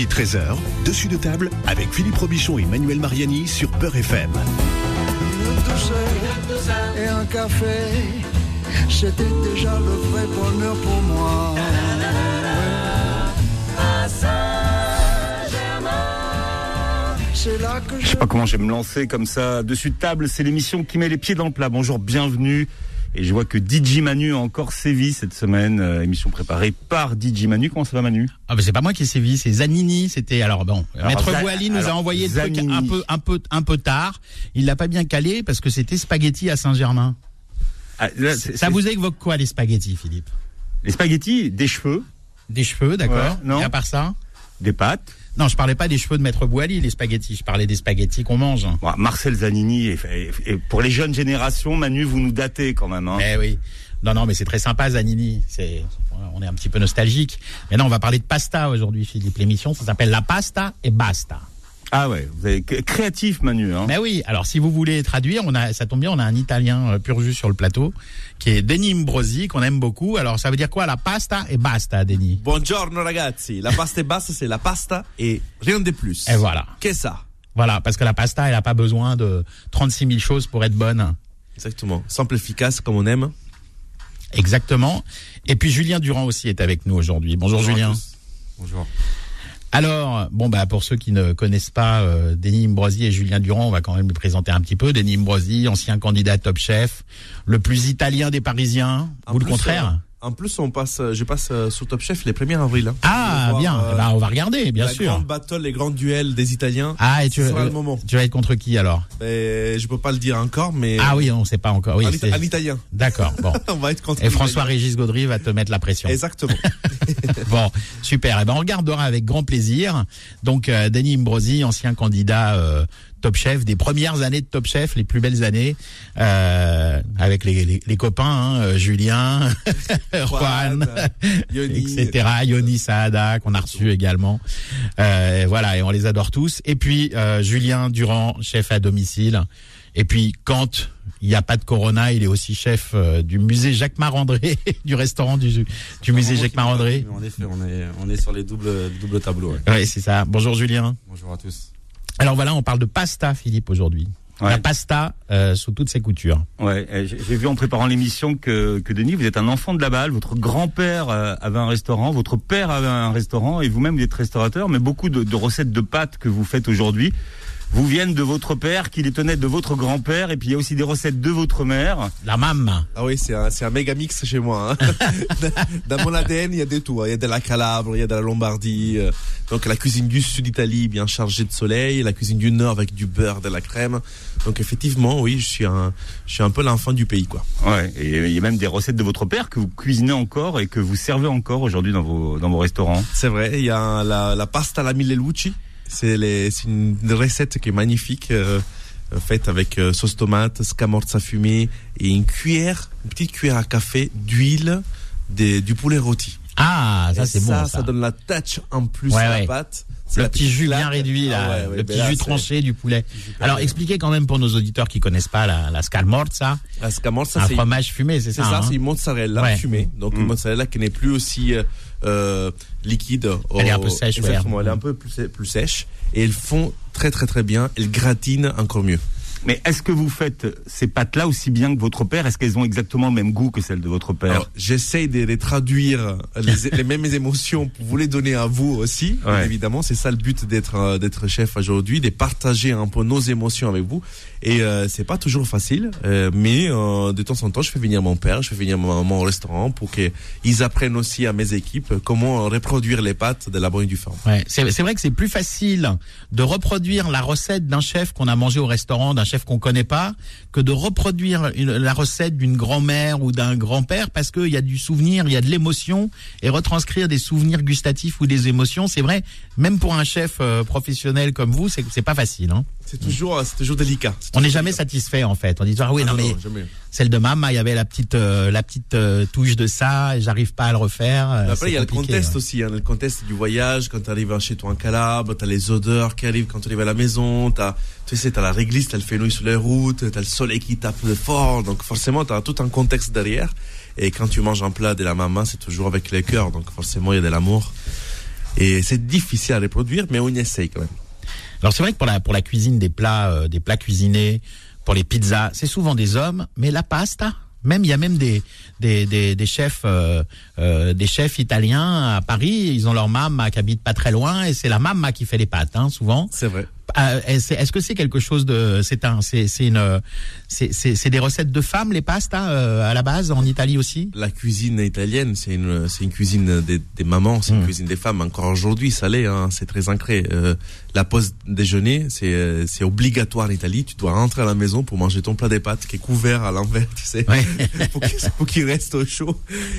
midi 13h, dessus de table avec Philippe Robichon et Manuel Mariani sur Peur FM. et un café, c'était déjà le vrai bonheur pour moi. C'est là que Je sais pas comment je vais me lancer comme ça dessus de table. C'est l'émission qui met les pieds dans le plat. Bonjour, bienvenue. Et je vois que DJ Manu a encore sévi cette semaine. Euh, émission préparée par DJ Manu. Comment ça va Manu? Ah ben c'est pas moi qui ai sévi, c'est Zanini. C'était alors bon. Alors, Maître Boali nous a envoyé le truc un peu un peu un peu tard. Il l'a pas bien calé parce que c'était spaghetti à Saint-Germain. Ah, Ça vous évoque quoi les spaghettis, Philippe? Les spaghettis, des cheveux, Des cheveux, d'accord. Ouais, non. Et à part ça? Des pâtes. Non, je parlais pas des cheveux de Maître Boali, les spaghettis. Je parlais des spaghettis qu'on mange. Bon, Marcel Zanini. Et, et- et pour les jeunes générations, Manu, vous nous datez quand même. Hein. Eh oui. Non, non, mais c'est très sympa, Zanini. C'est, on est un petit peu nostalgique. Mais non, on va parler de pasta aujourd'hui, Philippe. L'émission, ça s'appelle La Pasta et Basta. Ah ouais, vous avez créatif Manu. Hein. Mais oui, alors si vous voulez traduire, on a, ça tombe bien, on a un Italien euh, pur jus sur le plateau, qui est Denis Imbrosi, qu'on aime beaucoup. Alors ça veut dire quoi, la pasta et basta, Denis? Buongiorno ragazzi, la pasta e basta c'est la pasta et rien de plus. Et voilà. Qu'est-ce ça Voilà, parce que la pasta, elle a pas besoin de 36 000 choses pour être bonne. Exactement, simple efficace comme on aime. Exactement. Et puis Julien Durand aussi est avec nous aujourd'hui. Bonjour, Julien. Bonjour. Alors, bon bah pour ceux qui ne connaissent pas euh, Denis Imbrosi et Julien Durand, on va quand même les présenter un petit peu. Denis Imbrosi, ancien candidat Top Chef, le plus italien des Parisiens, En ou le contraire euh, en plus, on passe, euh, je passe euh, sur Top Chef les 1er avril. hein. Ah bien, voir, Eh euh, ben, on va regarder, bien la sûr. grande battle, les grands duels des Italiens. Ah, et tu, euh, le moment. tu vas être contre qui alors? Et je peux pas le dire encore, mais Ah oui, on sait pas encore. Oui, ita- en italien. D'accord. Bon. on va être contre. Et. François-Régis Gaudry va te mettre la pression. Exactement. Bon, super. Eh ben, on regardera avec grand plaisir. Donc, euh, Denis Imbrosi, ancien candidat euh, Top Chef, des premières années de Top Chef, les plus belles années, euh, avec les, les, les copains, hein, euh, Julien, Juan, Yoni. etc. Yoni Saada, qu'on a reçu également. Euh, voilà, et on les adore tous. Et puis, euh, Julien Durand, chef à domicile. Et puis, quand il n'y a pas de Corona, il est aussi chef du musée Jacques Marandré, du restaurant du, du musée Jacques Marandré. En effet, on est, on est sur les doubles, doubles tableaux. ouais. Oui, c'est ça. Bonjour Julien. Bonjour à tous. Alors voilà, on parle de pasta, Philippe, aujourd'hui. Ouais. La pasta euh, sous toutes ses coutures. Ouais, j'ai j'ai vu en préparant l'émission que, que Denis, vous êtes un enfant de la balle. Votre grand-père euh, avait un restaurant, votre père avait un restaurant, et vous-même vous êtes restaurateur. Mais beaucoup de, de recettes de pâtes que vous faites aujourd'hui vous viennent de votre père, qui les tenait de votre grand-père, et puis il y a aussi des recettes de votre mère. La mam. Ah oui, c'est un, c'est un méga mix chez moi. hein. Dans mon ADN, il y a de tout. hein. Il y a de la Calabre, il y a de la Lombardie. euh, Donc la cuisine du sud d'Italie, bien chargée de soleil. La cuisine du nord avec du beurre, de la crème. Donc effectivement, oui, je suis un, je suis un peu l'enfant du pays, quoi. Ouais, et il y a même des recettes de votre père que vous cuisinez encore et que vous servez encore aujourd'hui dans vos, dans vos restaurants. C'est vrai. Il y a la, la pasta alla mille luci. C'est une recette qui est magnifique. euh, euh, faite avec euh, sauce tomate, scamorza fumée et une cuillère, une petite cuillère à café d'huile du poulet rôti. Ah, ça c'est bon. ça, Ça, ça donne la touch en plus Ouais, à ouais. la pâte. Le petit jus bien réduit, là, Ah ouais, ouais, le petit là, jus tranché du poulet. Alors expliquez quand même pour nos auditeurs qui connaissent pas la, la scalmorza, La scamorza, un c'est fromage fumé, c'est c'est ça, ça, hein c'est une mozzarella Ouais. fumée. Donc une mozzarella qui n'est plus aussi euh, liquide. Elle est un peu sèche, ouais. Exactement, elle est un peu plus, plus sèche. Et elles font très très très bien. Elles gratinent encore mieux. Mais est-ce que vous faites ces pâtes-là aussi bien que votre père? Est-ce qu'elles ont exactement le même goût que celles de votre père? Alors, j'essaye de les traduire les, les mêmes émotions pour vous les donner à vous aussi. Ouais. évidemment, c'est ça le but d'être euh, d'être chef aujourd'hui, de partager un peu nos émotions avec vous. Et euh, c'est pas toujours facile, euh, mais euh, de temps en temps, je fais venir mon père, je fais venir mon, mon restaurant pour qu'ils apprennent aussi à mes équipes comment reproduire les pâtes de la bonne du forme. Ouais, c'est c'est vrai que c'est plus facile de reproduire la recette d'un chef qu'on a mangé au restaurant, d'un chef qu'on connaît pas, que de reproduire la recette d'une grand-mère ou d'un grand-père parce qu'il y a du souvenir, il y a de l'émotion et retranscrire des souvenirs gustatifs ou des émotions, c'est vrai, même pour un chef euh, professionnel comme vous, c'est pas facile. Hein. C'est toujours, c'est toujours délicat. On n'est jamais satisfait en fait. On dit ah oui Ah non, mais celle de maman, il y avait la petite euh, la petite euh, touche de ça, et j'arrive pas à le refaire. euh, Après, il y a le contexte ouais. aussi, hein, le contexte du voyage, quand tu arrives chez toi en Calabre, t'as les odeurs qui arrivent quand tu arrives à la maison, t'as, tu sais, t'as la réglisse, t'as le fenouil sur les routes, t'as le soleil qui tape fort, donc forcément, t'as tout un contexte derrière. Et quand tu manges un plat de la maman, c'est toujours avec le cœur, donc forcément, il y a de l'amour. Et c'est difficile à reproduire, mais on y essaye quand même. Alors c'est vrai que pour la pour la cuisine des plats euh, des plats cuisinés, pour les pizzas, c'est souvent des hommes, mais la pasta, même il y a même des des des, des chefs euh, euh, des chefs italiens à Paris, ils ont leur maman qui habite pas très loin et c'est la maman qui fait les pâtes, hein, souvent. C'est vrai. Euh, est-ce que c'est quelque chose de c'est un c'est c'est une c'est des recettes de femmes les pastas euh, à la base en Italie aussi? La cuisine italienne, c'est une, c'est une cuisine des, des mamans, c'est une Mm. cuisine des femmes. Encore aujourd'hui, ça l'est, hein, c'est très ancré. Euh, la pause déjeuner, c'est, euh, c'est obligatoire en Italie. Tu dois rentrer à la maison pour manger ton plat des pâtes qui est couvert à l'envers, tu sais, Ouais. pour qu'il reste au chaud.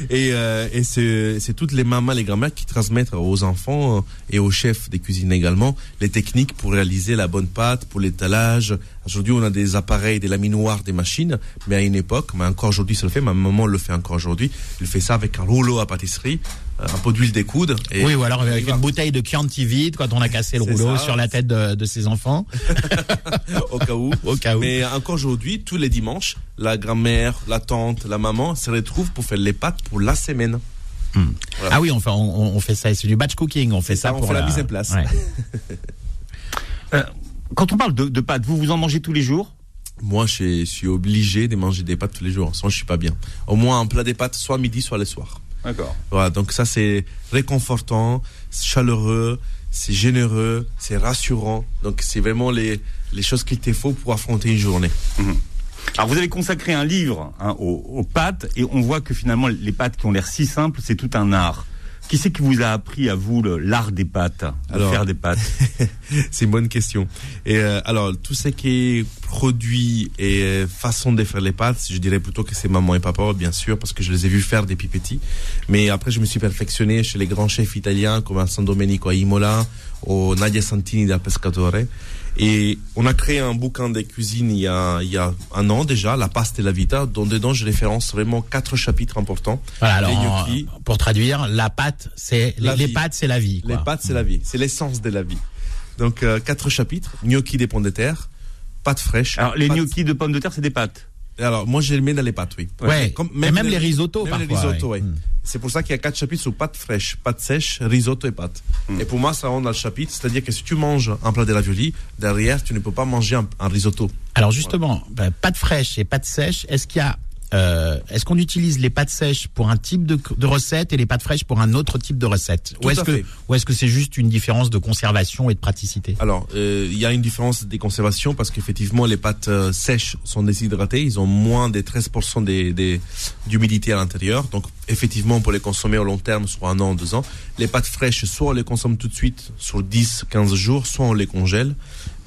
Et, euh, et c'est, c'est toutes les mamans, les grand-mères qui transmettent aux enfants et aux chefs des cuisines également les techniques pour réaliser la bonne pâte, pour l'étalage. Aujourd'hui, on a des appareils, des laminoirs, des machines, mais à une époque, mais encore aujourd'hui, ça le fait. Ma maman le fait encore aujourd'hui. Elle fait ça avec un rouleau à pâtisserie, euh, un pot d'huile des coudes. Et Oui, ou alors avec une bouteille de Chianti vide quand on a cassé le rouleau ça. sur la tête de, de ses enfants. au cas où. Au cas où. Mais encore aujourd'hui, tous les dimanches, la grand-mère, la tante, la maman se retrouvent pour faire les pâtes pour la semaine. Voilà. Ah oui, on fait on, on fait ça, c'est du batch cooking, on fait ça, ça, on pour fait la mise en place. Ouais. Euh, quand on parle de, de pâtes, vous vous en mangez tous les jours? Moi, je, suis obligé de manger des pâtes tous les jours. Sinon, je suis pas bien. Au moins un plat des pâtes, soit midi, soit le soir. D'accord. Voilà, donc ça c'est réconfortant, chaleureux, c'est généreux, c'est rassurant. Donc c'est vraiment les, les choses qu'il te faut pour affronter une journée. Alors vous avez consacré un livre hein, aux, aux pâtes et on voit que finalement les pâtes qui ont l'air si simples, c'est tout un art. Qui c'est qui vous a appris à vous l'art des pâtes, de Alors- faire des pâtes c'est une bonne question. Et euh, alors tout ce qui est produit et façon de faire les pâtes, je dirais plutôt que c'est maman et papa, bien sûr, parce que je les ai vus faire depuis petits. Mais après je me suis perfectionné chez les grands chefs italiens comme à San Domenico à Imola, au Nadia Santini da Pescatore. Et on a créé un bouquin de cuisine il y a, il y a un an déjà, La Pasta et la Vita, dont dedans je référence vraiment quatre chapitres importants. Voilà, alors Les gnocchis. pour traduire, la pâte, c'est La les, les vie. pâtes, c'est la vie. Les quoi. pâtes, c'est la vie. C'est l'essence de la vie. Donc, euh, quatre chapitres. Gnocchi des pommes de terre, pâtes fraîches. Alors les pâtes- gnocchis de pommes de terre, c'est des pâtes. Alors, moi, je les mets dans les pâtes, oui. Ouais, Comme- et même les risottos Même les parfois, risottos, ouais. oui. Mm. C'est pour ça qu'il y a quatre chapitres sur pâtes fraîches, pâtes sèches, risotto et pâtes. Et pour moi, ça rentre dans le chapitre. C'est-à-dire que si tu manges un plat de ravioli, derrière, tu ne peux pas manger un, un risotto. Alors justement, bah, pâtes fraîches et pâtes sèches, est-ce qu'il y a euh, est-ce qu'on utilise les pâtes sèches pour un type de, de recette et les pâtes fraîches pour un autre type de recette Tout Ou est-ce que ou est-ce que c'est juste une différence de conservation et de praticité Alors, euh, il y a une différence des conservations parce qu'effectivement, les pâtes euh, sèches sont déshydratées. Ils ont moins de 13% des- des- d'humidité à l'intérieur. Donc, effectivement, peut les consommer au long terme, soit un an, deux ans. Les pâtes fraîches, soit on les consomme tout de suite sur 10, 15 jours, soit on les congèle.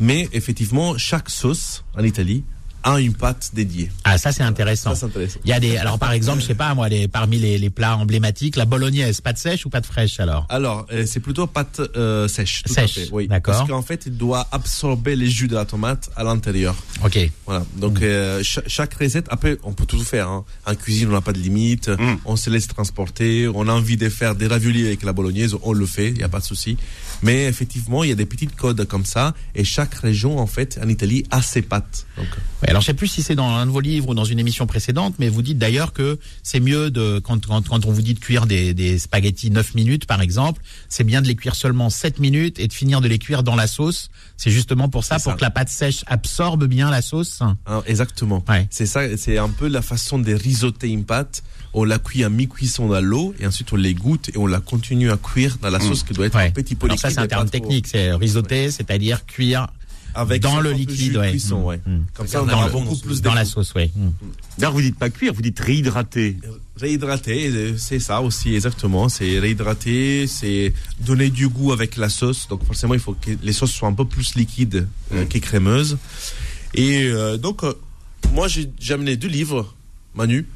Mais effectivement, chaque sauce en Italie a une pâte dédiée. Ah ça c'est intéressant. Ça, c'est intéressant. Il y a des alors par exemple, je sais pas moi les parmi les, les plats emblématiques, la bolognaise, pâte sèche ou pâte fraîche alors Alors, euh, c'est plutôt pâte euh, sèche. tout à Sèche, fait, oui. d'accord. Parce qu'en fait, il doit absorber les jus de la tomate à l'intérieur. OK. Voilà. Donc euh, cha- chaque recette, après, on peut tout faire. Hein. En cuisine, on n'a pas de limite. Mm. On se laisse transporter. On a envie de faire des raviolis avec la bolognaise, on le fait. Il n'y a pas de souci. Mais effectivement, il y a des petites codes comme ça, et chaque région, en fait, en Italie, a ses pâtes. Donc, Ouais, alors je sais plus si c'est dans un de vos livres ou dans une émission précédente, mais vous dites d'ailleurs que c'est mieux de quand, quand, quand on vous dit de cuire des, des spaghettis 9 minutes par exemple, c'est bien de les cuire seulement 7 minutes et de finir de les cuire dans la sauce. C'est justement pour ça, pour ça. que la pâte sèche absorbe bien la sauce. hein, exactement. Ouais. C'est ça. C'est un peu la façon de risoter une pâte. On la cuit à mi-cuisson dans l'eau, et ensuite on les goûte et on la continue à cuire dans la sauce qui doit être Ouais. un petit peu Alors ça c'est un terme technique, c'est risotté, c'est-à-dire cuire Avec dans le 50 liquide, ouais. cuisson, Mm. ouais. Mm. Comme ça, on dans, aura le- beaucoup plus dans la sauce, ouais. Mm. D'ailleurs, vous dites pas cuire, vous dites réhydrater. Réhydrater, euh, c'est ça aussi exactement. C'est réhydrater, c'est donner du goût avec la sauce. Donc forcément, il faut que les sauces soient un peu plus liquides euh, que crémeuses. Et euh, donc, euh, moi, j'ai amené deux livres, Manu,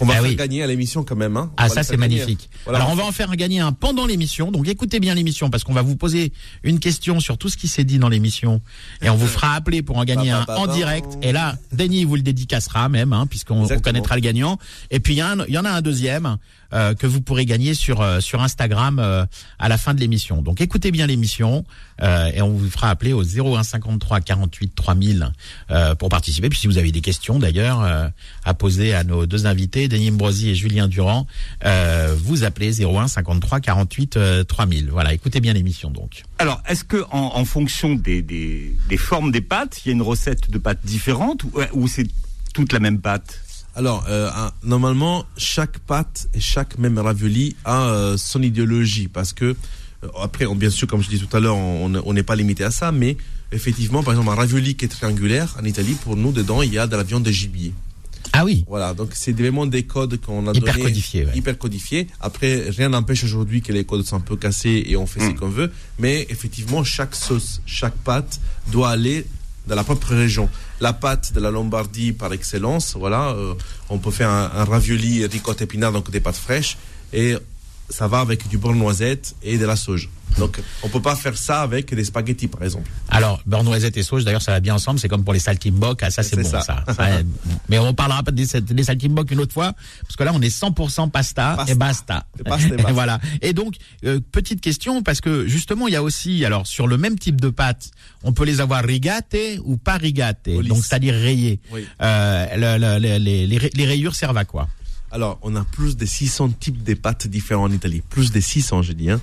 qu'on va Ah faire oui. gagner à l'émission quand même. hein. Ah ça c'est magnifique. Voilà. Alors on va en faire gagner un pendant l'émission. Donc écoutez bien l'émission parce qu'on va vous poser une question sur tout ce qui s'est dit dans l'émission et on vous fera appeler pour en gagner un en direct. Et là, Denis vous le dédicacera même hein, puisqu'on connaîtra le gagnant. Et puis il y, en a un deuxième euh, que vous pourrez gagner sur euh, sur Instagram euh, à la fin de l'émission. Donc écoutez bien l'émission euh, et on vous fera appeler au 01 53 48 3000 euh, pour participer. Puis si vous avez des questions d'ailleurs euh, à poser à nos deux invités Denis Mbrosi et Julien Durand, euh, vous appelez 01 53 48 euh, 3000. Voilà, écoutez bien l'émission donc. Alors, est-ce que en, en fonction des, des, des formes des pâtes, il y a une recette de pâtes différente ou, ou c'est toute la même pâte? Alors, euh, normalement, chaque pâte et chaque même ravioli a euh, son idéologie parce que euh, après, on- bien sûr, comme je dis tout à l'heure, on on n'est pas limité à ça, mais effectivement, par exemple, un ravioli qui est triangulaire en Italie, pour nous, dedans, il y a de la viande de gibier. Ah oui. Voilà, donc c'est vraiment des codes qu'on a Hyper donnés, codifiés, ouais. hyper codifiés. Après, rien n'empêche aujourd'hui que les codes sont un peu cassés et on fait ce qu'on veut, mais effectivement, chaque sauce, chaque pâte doit aller dans la propre région. La pâte de la Lombardie par excellence, voilà, euh, on peut faire un, un ravioli ricotta épinard, donc des pâtes fraîches, et ça va avec du beurre noisette et de la sauge. Donc, on peut pas faire ça avec des spaghettis, par exemple. Alors, beurre noisette et sauge, d'ailleurs, ça va bien ensemble. C'est comme pour les saltimbocks. Ah, ça, c'est bon, ça. Mais on parlera pas des, des saltimbocks une autre fois, parce que là, on est 100% pasta, Pasta. et basta. Et basta et basta. voilà. Et donc, euh, petite question, parce que justement, il y a aussi, alors, sur le même type de pâte, on peut les avoir rigate ou pas rigate, donc c'est-à-dire rayées. Oui. Euh, le- le- les, les, les rayures servent à quoi? Alors, on a plus de 600 types de pâtes différents en Italie. Plus de 600, je dis. Hein.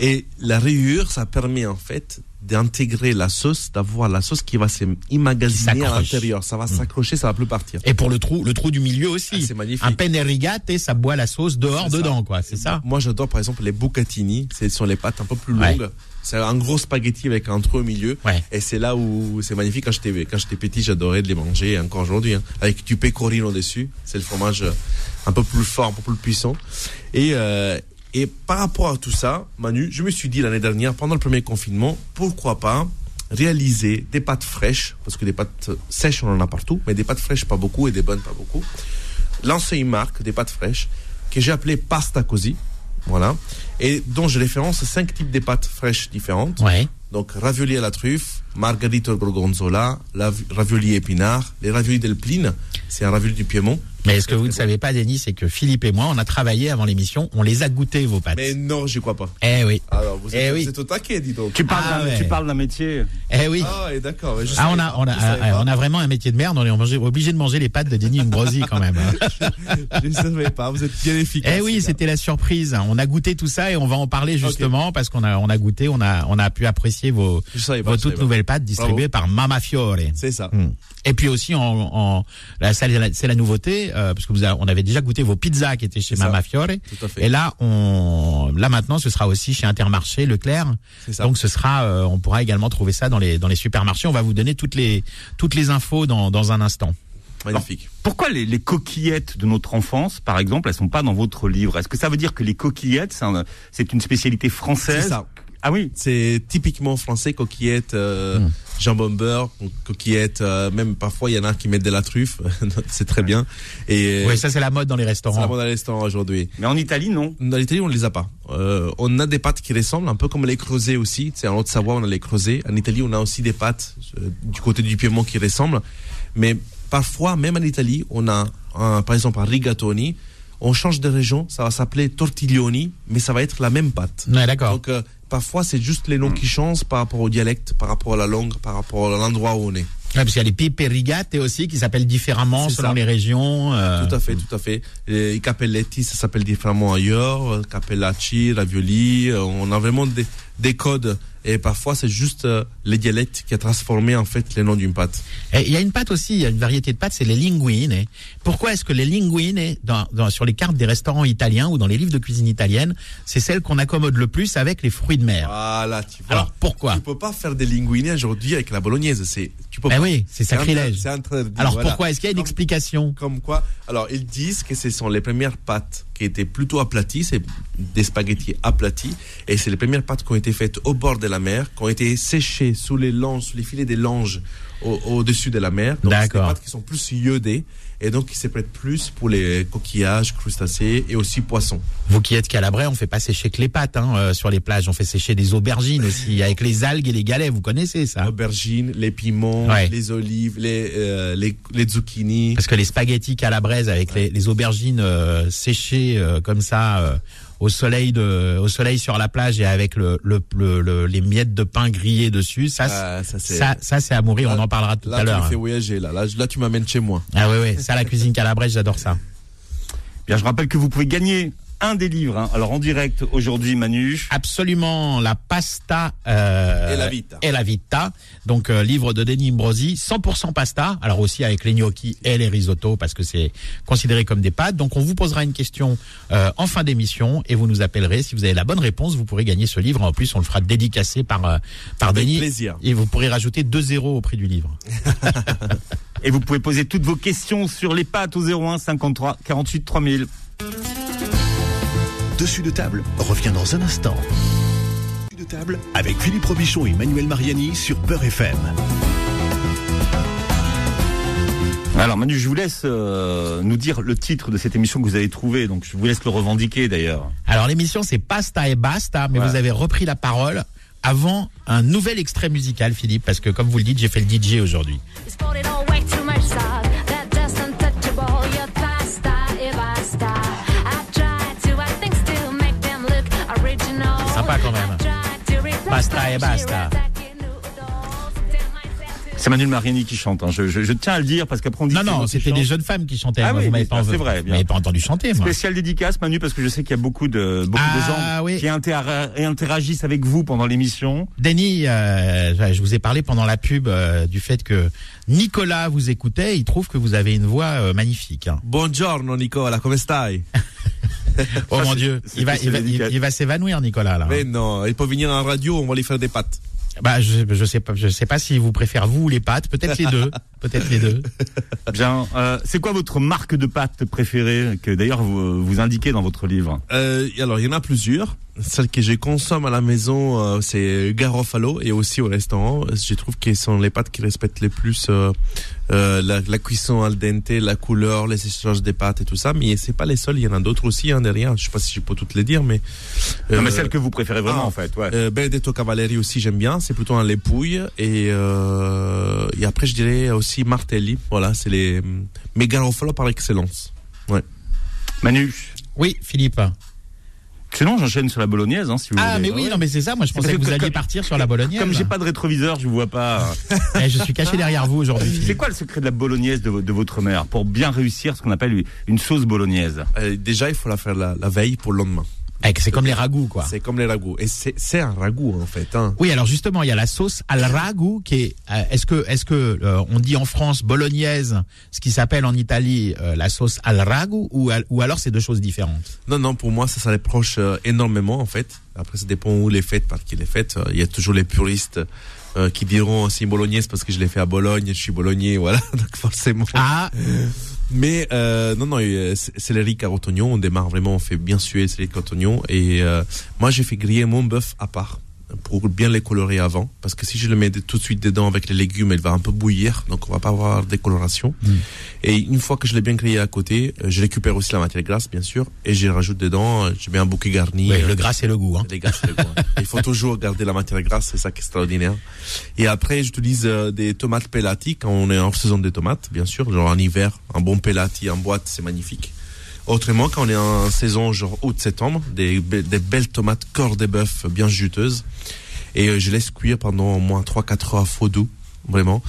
Et la rayure, ça permet en fait d'intégrer la sauce, d'avoir la sauce qui va s'immagasiner à l'intérieur. Ça va s'accrocher, ça va plus partir. Et pour le trou, le trou du milieu aussi. Ah, c'est magnifique. Un penne rigate, ça boit la sauce dehors, ça. dedans, quoi. C'est ça Moi, j'adore par exemple les bucatini. Ce sont les pâtes un peu plus Ouais. longues. C'est un gros spaghetti avec un trou au milieu. Ouais. Et c'est là où c'est magnifique. Quand j'étais, quand j'étais petit, j'adorais de les manger, encore aujourd'hui, hein, avec du pecorino dessus. C'est le fromage euh, un peu plus fort, un peu plus puissant. Et, euh, et par rapport à tout ça, Manu, je me suis dit l'année dernière, pendant le premier confinement, pourquoi pas réaliser des pâtes fraîches, parce que des pâtes sèches, on en a partout, mais des pâtes fraîches, pas beaucoup, et des bonnes, pas beaucoup. Lancer une marque des pâtes fraîches que j'ai appelée Pasta Così. Voilà. Et dont je référence cinq types de pâtes fraîches différentes. Ouais. Donc, ravioli à la truffe, margarita al gorgonzola, la ravioli épinard, les raviolis del Pline, c'est un ravioli du Piémont. Mais ce que vous ne savez pas, Denis, c'est que Philippe et moi, on a travaillé avant l'émission, on les a goûtés, vos pâtes. Mais non, j'y crois pas. Eh oui. Alors, vous Eh oui. vous êtes au taquet, dis donc. Tu parles Ah d'un ouais. tu parles d'un métier. Eh oui. Ah, et d'accord. je Ah, on a, on a, je ah, pas. on a vraiment un métier de merde. On est obligé, de manger les pâtes de Denis Mbrosi quand même. hein. Je ne savais pas, vous êtes bien efficace. Eh oui, c'était la surprise. On a goûté tout ça et on va en parler justement parce qu'on a, on a goûté, on a, on a pu apprécier vos, Je pas, vos je toutes pas. Nouvelles pâtes distribuées par Mama Fiore. C'est ça. Hmm. Et puis aussi, en, en là, ça, c'est la- c'est la nouveauté, euh, parce que vous avez- on avait déjà goûté vos pizzas qui étaient chez C'est ça. Mama Fiore. Tout à fait. Et là, on, là maintenant, ce sera aussi chez Intermarché, Leclerc. C'est ça. Donc, ce sera, euh, on pourra également trouver ça dans les dans les supermarchés. On va vous donner toutes les toutes les infos dans dans un instant. Magnifique. Pourquoi les, les coquillettes de notre enfance, par exemple, elles sont pas dans votre livre? Est-ce que ça veut dire que les coquillettes, c'est un- c'est une spécialité française? C'est ça. Ah oui. C'est typiquement français, coquillettes, euh, Hmm. jambon beurre, coquillettes, euh, même parfois il y en a qui mettent de la truffe, c'est très bien. Et Oui, ça c'est la mode dans les c'est restaurants. la mode à restaurant aujourd'hui. Mais en Italie, non. Dans l'Italie, on ne les a pas. Euh, on a des pâtes qui ressemblent, un peu comme les creusets aussi. C'est en Haute-Savoie, on a les creusets. En Italie, on a aussi des pâtes euh, du côté du Piémont qui ressemblent. Mais parfois, même en Italie, on a, un- par exemple, un rigatoni. On change de région, ça va s'appeler tortiglioni, mais ça va être la même pâte. Ouais, d'accord. Donc, euh, parfois, c'est juste les noms qui changent par rapport au dialecte, par rapport à la langue, par rapport à l'endroit où on est. Ouais, parce qu'il y a les pipe rigate aussi qui s'appellent différemment selon ça. les régions. euh, Tout à fait, tout à fait. Les capelletti, ça s'appelle différemment ailleurs. Capellacci, ravioli. euh, On a vraiment des, des codes. Et parfois, c'est juste euh, les dialectes qui a transformé en fait les noms d'une pâte. Et il y a une pâte aussi, il y a une variété de pâtes, c'est les linguine. Pourquoi est-ce que les linguine, dans, dans- sur les cartes des restaurants italiens ou dans les livres de cuisine italienne, c'est celle qu'on accommode le plus avec les fruits de mer Voilà, tu vois. Alors pourquoi Tu peux pas faire des linguini aujourd'hui avec la bolognaise. C'est, tu peux pas. oui, c'est sacrilège. C'est interdit, Alors voilà. pourquoi Est-ce qu'il y a une Comme- explication Comme quoi Alors, ils disent que ce sont les premières pâtes qui étaient plutôt aplaties, c'est des spaghettis aplatis, et c'est les premières pâtes qui ont été faites au bord de la mer, qui ont été séchées sous les langes, sous les filets des langes au- au-dessus de la mer. Donc, c'est des pâtes qui sont plus iodées, et donc qui se prêtent plus pour les coquillages, crustacés et aussi poissons. Vous qui êtes calabrais, on fait pas sécher que les pâtes hein, euh, sur les plages, on fait sécher des aubergines aussi, avec les algues et les galets, vous connaissez ça? Aubergines, les piments, Ouais. les olives, les, euh, les, les zucchini. Parce que les spaghettis calabraises avec les, les aubergines euh, séchées comme ça au soleil de, au soleil sur la plage et avec le, le, le- le- les miettes de pain grillées dessus, ça, c'est- Ah, ça, c'est- ça, ça c'est à mourir. Là- on en parlera tout Là, à tu l'heure. me fais hein. voyager, là. Là, là tu m'amènes chez moi. Ah oui, oui, ça la cuisine calabraise, j'adore ça. Bien, je rappelle que vous pouvez gagner un des livres. hein. Alors en direct aujourd'hui, Manu. Absolument, la pasta euh, Et la vita. et la vita. Donc euh, livre de Denis Imbrosi, 100% pasta. Alors aussi avec les gnocchis et les risottos parce que c'est considéré comme des pâtes. Donc on vous posera une question euh, en fin d'émission et vous nous appellerez. Si vous avez la bonne réponse, vous pourrez gagner ce livre. En plus, on le fera dédicacer par euh, par Avec Denis. plaisir. Et vous pourrez rajouter 2 zéros au prix du livre. Et vous pouvez poser toutes vos questions sur les pâtes au 01 53 48 3000. Dessus de table revient dans un instant. Dessus de table avec Philippe Robichon et Manuel Mariani sur Peur FM. Alors Manu, je vous laisse euh, nous dire le titre de cette émission que vous avez trouvé. Donc je vous laisse le revendiquer d'ailleurs. Alors l'émission c'est Pasta et Basta, mais Ouais. vous avez repris la parole avant un nouvel extrait musical, Philippe, parce que comme vous le dites, j'ai fait le DJ aujourd'hui. Et basta. to C'est Manuel Mariani qui chante. hein. Je, je- je tiens à le dire parce qu'après on dit Non, non, c'était des jeunes femmes qui chantaient. Ah Moi, oui, vous m'avez pas, c'est vrai, bien. pas entendu chanter, moi. Spécial dédicace, Manu, parce que je sais qu'il y a beaucoup de beaucoup de Ah, gens oui. qui intera- interagissent avec vous pendant l'émission. Denis, euh, je vous ai parlé pendant la pub euh, du fait que Nicolas vous écoutait. Il trouve que vous avez une voix euh, magnifique. hein. Buongiorno Nicola, come stai? Oh mon Dieu, il va, il va, il, dédicace. il va s'évanouir, Nicolas là. Mais non, il peut venir en radio, on va lui faire des pâtes. Bah, je, je sais pas, je sais pas si vous préférez vous ou les pâtes. Peut-être les deux. Peut-être les deux. Bien, euh, c'est quoi votre marque de pâtes préférée que d'ailleurs vous, vous indiquez dans votre livre? Euh, alors, il y en a plusieurs. Celle que je consomme à la maison, euh, c'est Garofalo et aussi au restaurant. Je trouve que ce sont les pâtes qui respectent les plus euh, euh, la, la cuisson al dente, la couleur, les échanges des pâtes et tout ça. Mais c'est pas les seuls, il y en a d'autres aussi hein, derrière. Je sais pas si je peux toutes les dire, mais Non, mais euh, celle que vous préférez vraiment ah, en fait. Ouais. Euh, Benedetto Cavalieri aussi j'aime bien, c'est plutôt un lépouille et euh, et après je dirais aussi Martelli. Voilà, c'est les mes Garofalo par excellence. Manu. Oui, Philippe. Sinon, j'enchaîne sur la bolognaise, hein, si vous Ah, voulez. mais oui, non, mais c'est ça. Moi, je pensais que que vous comme- alliez partir sur la bolognaise. Comme j'ai pas de rétroviseur, je vous vois pas. Eh, je suis caché derrière vous aujourd'hui. C'est Philippe. quoi le secret de la bolognaise de, vo- de votre mère pour bien réussir ce qu'on appelle une sauce bolognaise? Euh, déjà il faut la faire la, la veille pour le lendemain. Eh, C'est comme les ragoûts, quoi. C'est comme les ragoûts et c'est un ragoût en fait. Hein. Oui, alors justement, il y a la sauce al ragout qui est. euh, est-ce que, est-ce que euh, on dit en France bolognaise, ce qui s'appelle en Italie euh, la sauce al ragout, ou, al- ou alors c'est deux choses différentes? Non non pour moi ça ça rapproche euh, énormément en fait. Après ça dépend où les fêtes parce qu'il est fait. Il y a toujours les puristes. qui diront c'est une bolognaise parce que je l'ai fait à Bologne, je suis bolognais, voilà, donc forcément. Ah, Mais euh, non, non, euh, céleri, carotte, oignon, on démarre vraiment, on fait bien suer céleri, carotte, oignon. Et euh, moi, j'ai fait griller mon bœuf à part pour bien les colorer avant. Parce que si je le mets tout de suite dedans avec les légumes, elle va un peu bouillir, donc on va pas avoir des colorations. Et une fois que je l'ai bien grillé à côté, euh, je récupère aussi la matière grasse, bien sûr, et je rajoute dedans, euh, je mets un bouquet garni. euh, le gras c'est le goût. Hein. les gars, c'est le goût. Il faut toujours garder la matière grasse, c'est ça qui est extraordinaire. Et après, j'utilise des tomates pelati quand on est en saison des tomates, bien sûr. Genre en hiver, un bon pelati en boîte, c'est magnifique. Autrement, quand on est en saison genre août-septembre, des, des belles tomates corps de bœuf bien juteuses. Et euh, je laisse cuire pendant au moins 3-4 heures faux doux, vraiment.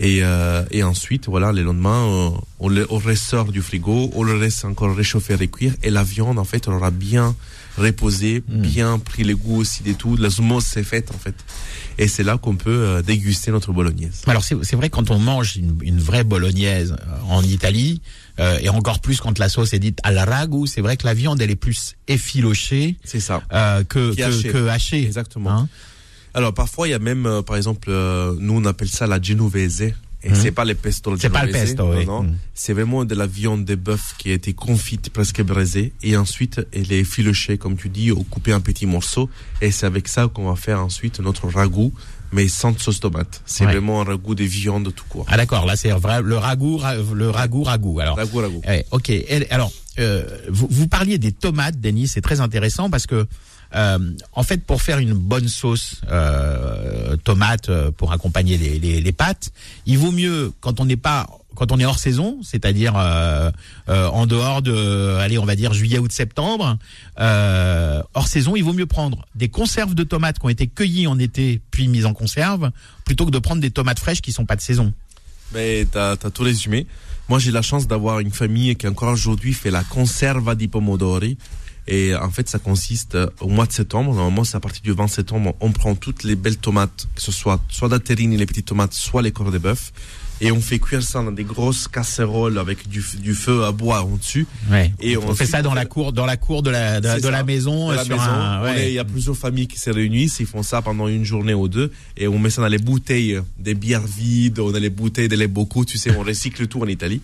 Et, euh, et ensuite, voilà, le lendemain, euh, on le on ressort du frigo, on le laisse encore réchauffer et cuire. Et la viande, en fait, elle aura bien reposé, bien pris le goût aussi des tout. La smose s'est faite, en fait. Et c'est là qu'on peut euh, déguster notre bolognaise. Alors c'est vrai quand on mange une, une vraie bolognaise euh, en Italie euh, et encore plus quand la sauce est dite al ragout, c'est vrai que la viande elle est plus effilochée C'est ça. euh, que, hachée. que hachée. Exactement. Hein Alors parfois il y a même par exemple nous on appelle ça la genovese et c'est pas le pesto C'est pas le pesto, oui. non. Mhm. c'est vraiment de la viande de bœuf qui a été confite presque braisée et ensuite elle est filochée comme tu dis ou coupée en petits morceaux et c'est avec ça qu'on va faire ensuite notre ragoût mais sans sauce tomate c'est Ouais. vraiment un ragoût de viande tout court Ah d'accord, là c'est vrai le ragout, ra- le ragout, ragout. Alors ragoût ragoût Ouais, ok. Alors, euh, vous, vous parliez des tomates, Denis, c'est très intéressant parce que, euh, en fait, pour faire une bonne sauce euh, tomate euh, pour accompagner les, pâtes, il vaut mieux quand on n'est pas quand on est hors saison, c'est-à-dire en dehors de, allez, on va dire juillet, août, septembre, hors saison, il vaut mieux prendre des conserves de tomates qui ont été cueillies en été puis mises en conserve, plutôt que de prendre des tomates fraîches qui sont pas de saison. Mais t'as as tout résumé. Moi, j'ai la chance d'avoir une famille qui encore aujourd'hui fait la conserva di pomodori. Et en fait, ça consiste euh, au mois de septembre. Normalement, c'est à partir du 20 septembre. On prend toutes les belles tomates, que ce soit soit la terrine, les petites tomates, soit les corps de bœuf. Et on fait cuire ça dans des grosses casseroles avec du, du feu à bois en dessus. Ouais. Et on, on fait ça dans la cour, dans la cour de la de, de la maison, euh, ouais. Il y a plusieurs familles qui se réunissent, ils font ça pendant une journée ou deux, et on met ça dans les bouteilles des bières vides, on a les bouteilles de lait beaucoup, tu sais, on recycle tout en Italie.